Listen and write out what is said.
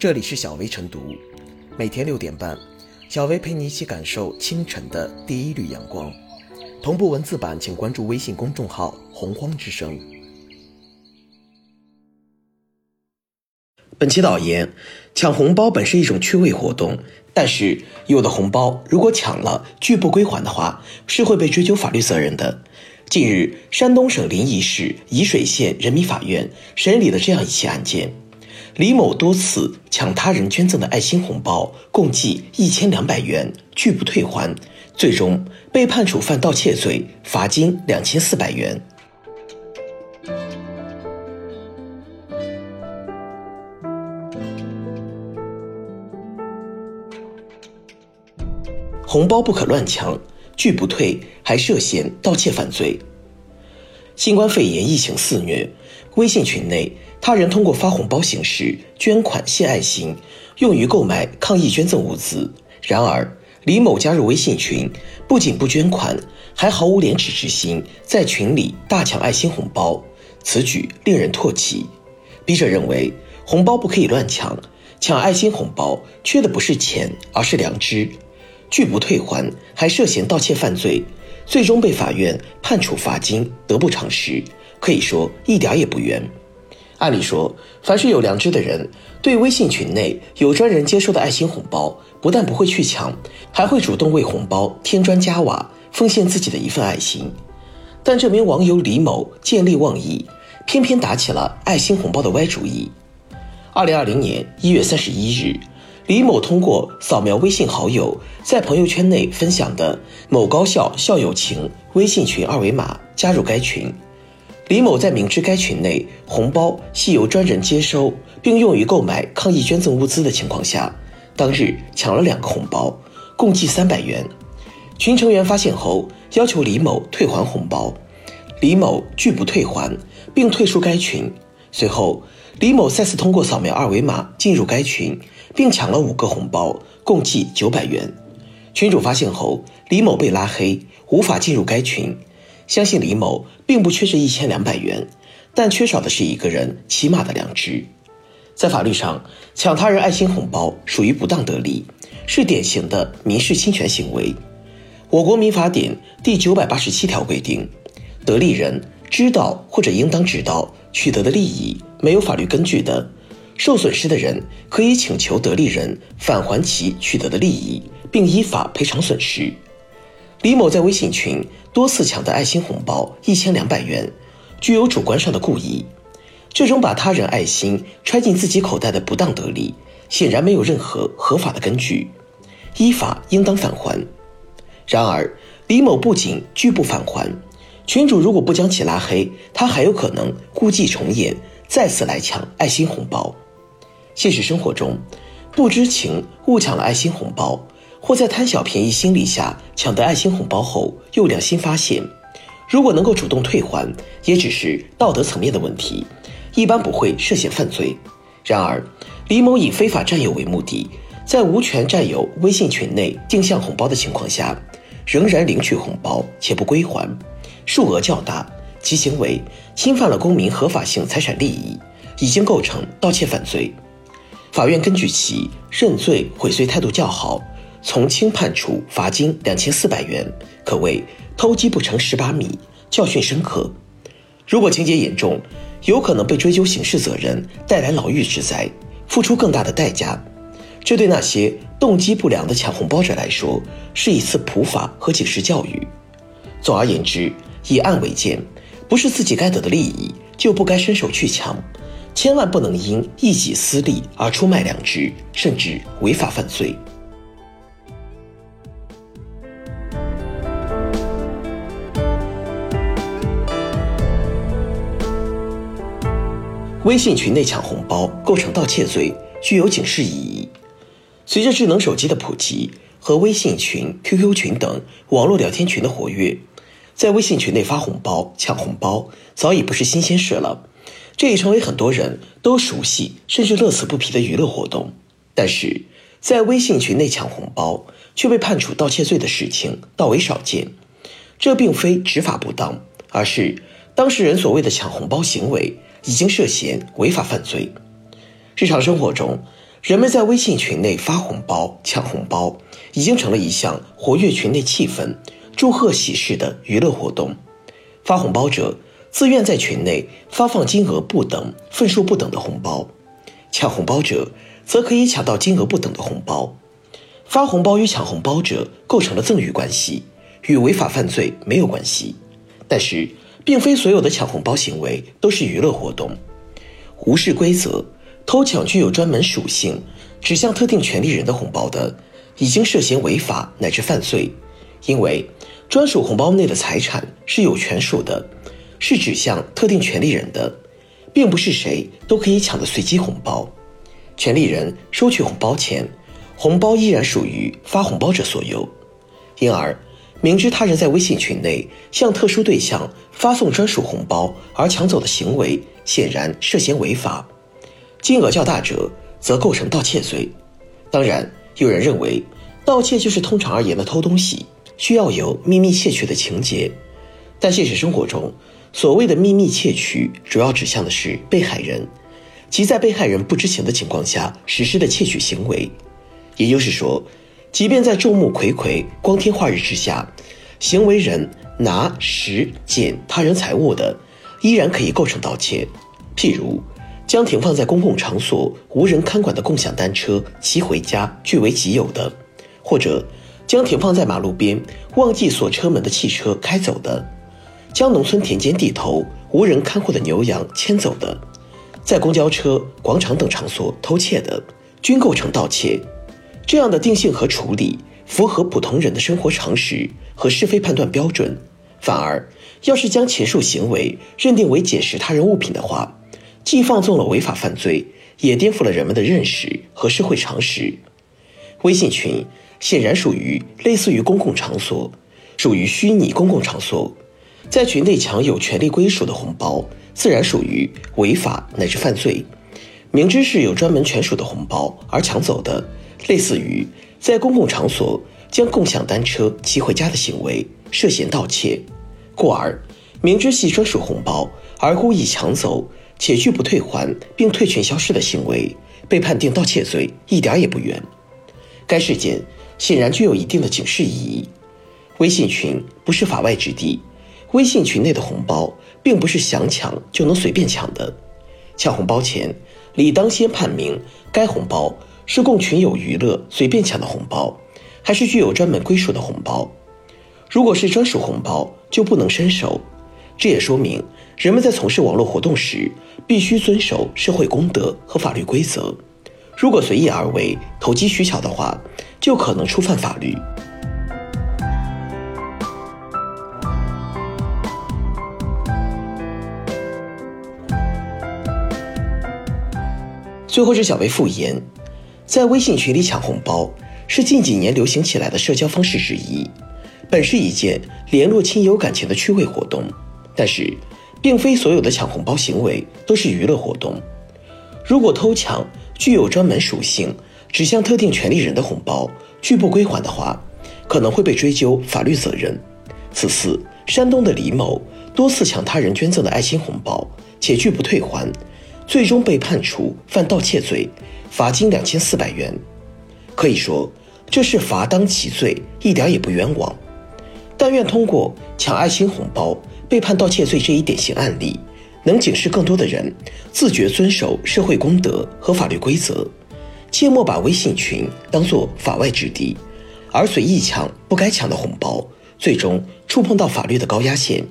这里是小薇晨读，每天六点半，小薇陪你一起感受清晨的第一缕阳光。同步文字版，请关注微信公众号“洪荒之声”。本期导言：抢红包本是一种趣味活动，但是有的红包如果抢了拒不归还的话，是会被追究法律责任的。近日，山东省临沂市沂水县人民法院审理了这样一起案件。李某多次抢他人捐赠的爱心红包，共计一千两百元，拒不退还，最终被判处犯盗窃罪，罚金两千四百元。红包不可乱抢，拒不退还涉嫌盗窃犯罪。新冠肺炎疫情肆虐，微信群内。他人通过发红包形式捐款献爱心，用于购买抗疫捐赠物资。然而，李某加入微信群，不仅不捐款，还毫无廉耻之心，在群里大抢爱心红包，此举令人唾弃。笔者认为，红包不可以乱抢，抢爱心红包缺的不是钱，而是良知。拒不退还，还涉嫌盗窃犯罪，最终被法院判处罚金，得不偿失，可以说一点也不冤。按理说，凡是有良知的人，对微信群内有专人接收的爱心红包，不但不会去抢，还会主动为红包添砖加瓦，奉献自己的一份爱心。但这名网友李某见利忘义，偏偏打起了爱心红包的歪主意。二零二零年一月三十一日，李某通过扫描微信好友在朋友圈内分享的“某高校校友情”微信群二维码，加入该群。李某在明知该群内红包系由专人接收并用于购买抗疫捐赠物资的情况下，当日抢了两个红包，共计三百元。群成员发现后，要求李某退还红包，李某拒不退还，并退出该群。随后，李某再次通过扫描二维码进入该群，并抢了五个红包，共计九百元。群主发现后，李某被拉黑，无法进入该群。相信李某并不缺这一千两百元，但缺少的是一个人起码的良知。在法律上，抢他人爱心红包属于不当得利，是典型的民事侵权行为。我国民法典第九百八十七条规定，得利人知道或者应当知道取得的利益没有法律根据的，受损失的人可以请求得利人返还其取得的利益，并依法赔偿损失。李某在微信群多次抢得爱心红包一千两百元，具有主观上的故意。这种把他人爱心揣进自己口袋的不当得利，显然没有任何合法的根据，依法应当返还。然而，李某不仅拒不返还，群主如果不将其拉黑，他还有可能故伎重演，再次来抢爱心红包。现实生活中，不知情误抢了爱心红包。或在贪小便宜心理下抢得爱心红包后，又良心发现，如果能够主动退还，也只是道德层面的问题，一般不会涉嫌犯罪。然而，李某以非法占有为目的，在无权占有微信群内定向红包的情况下，仍然领取红包且不归还，数额较大，其行为侵犯了公民合法性财产利益，已经构成盗窃犯罪。法院根据其认罪悔罪态度较好。从轻判处罚金两千四百元，可谓偷鸡不成蚀把米，教训深刻。如果情节严重，有可能被追究刑事责任，带来牢狱之灾，付出更大的代价。这对那些动机不良的抢红包者来说，是一次普法和警示教育。总而言之，以案为鉴，不是自己该得的利益，就不该伸手去抢，千万不能因一己私利而出卖良知，甚至违法犯罪。微信群内抢红包构成盗窃罪，具有警示意义。随着智能手机的普及和微信群、QQ 群等网络聊天群的活跃，在微信群内发红包、抢红包早已不是新鲜事了，这已成为很多人都熟悉甚至乐此不疲的娱乐活动。但是，在微信群内抢红包却被判处盗窃罪的事情倒为少见。这并非执法不当，而是当事人所谓的抢红包行为。已经涉嫌违法犯罪。日常生活中，人们在微信群内发红包、抢红包，已经成了一项活跃群内气氛、祝贺喜事的娱乐活动。发红包者自愿在群内发放金额不等、份数不等的红包，抢红包者则可以抢到金额不等的红包。发红包与抢红包者构成了赠与关系，与违法犯罪没有关系。但是，并非所有的抢红包行为都是娱乐活动，无视规则。偷抢具有专门属性、指向特定权利人的红包的，已经涉嫌违法乃至犯罪。因为专属红包内的财产是有权属的，是指向特定权利人的，并不是谁都可以抢的随机红包。权利人收取红包前，红包依然属于发红包者所有。因而，明知他人在微信群内向特殊对象发送专属红包而抢走的行为，显然涉嫌违法。金额较大者，则构成盗窃罪。当然，有人认为，盗窃就是通常而言的偷东西，需要有秘密窃取的情节。但现实生活中，所谓的秘密窃取，主要指向的是被害人，即在被害人不知情的情况下实施的窃取行为。也就是说，即便在众目睽睽、光天化日之下，行为人拿、拾、捡他人财物的，依然可以构成盗窃。譬如。将停放在公共场所无人看管的共享单车骑回家据为己有的，或者将停放在马路边忘记锁车门的汽车开走的，将农村田间地头无人看护的牛羊牵走的，在公交车、广场等场所偷窃的，均构成盗窃。这样的定性和处理符合普通人的生活常识和是非判断标准。反而，要是将前述行为认定为捡拾他人物品的话，既放纵了违法犯罪，也颠覆了人们的认识和社会常识。微信群显然属于类似于公共场所，属于虚拟公共场所，在群内抢有权利归属的红包，自然属于违法乃至犯罪。明知是有专门权属的红包而抢走的，类似于在公共场所将共享单车骑回家的行为，涉嫌盗窃。故而，明知系专属红包而故意抢走。且拒不退还并退群消失的行为，被判定盗窃罪一点也不冤。该事件显然具有一定的警示意义。微信群不是法外之地，微信群内的红包并不是想抢就能随便抢的。抢红包前，理当先判明该红包是供群友娱乐随便抢的红包，还是具有专门归属的红包。如果是专属红包，就不能伸手。这也说明。人们在从事网络活动时，必须遵守社会公德和法律规则。如果随意而为、投机取巧的话，就可能触犯法律。最后是小薇复言，在微信群里抢红包是近几年流行起来的社交方式之一，本是一件联络亲友感情的趣味活动，但是。并非所有的抢红包行为都是娱乐活动。如果偷抢具有专门属性、指向特定权利人的红包拒不归还的话，可能会被追究法律责任。此次山东的李某多次抢他人捐赠的爱心红包，且拒不退还，最终被判处犯盗窃罪，罚金两千四百元。可以说，这是罚当其罪，一点也不冤枉。但愿通过抢爱心红包。被判盗窃罪这一典型案例，能警示更多的人自觉遵守社会公德和法律规则，切莫把微信群当作法外之地，而随意抢不该抢的红包，最终触碰到法律的高压线。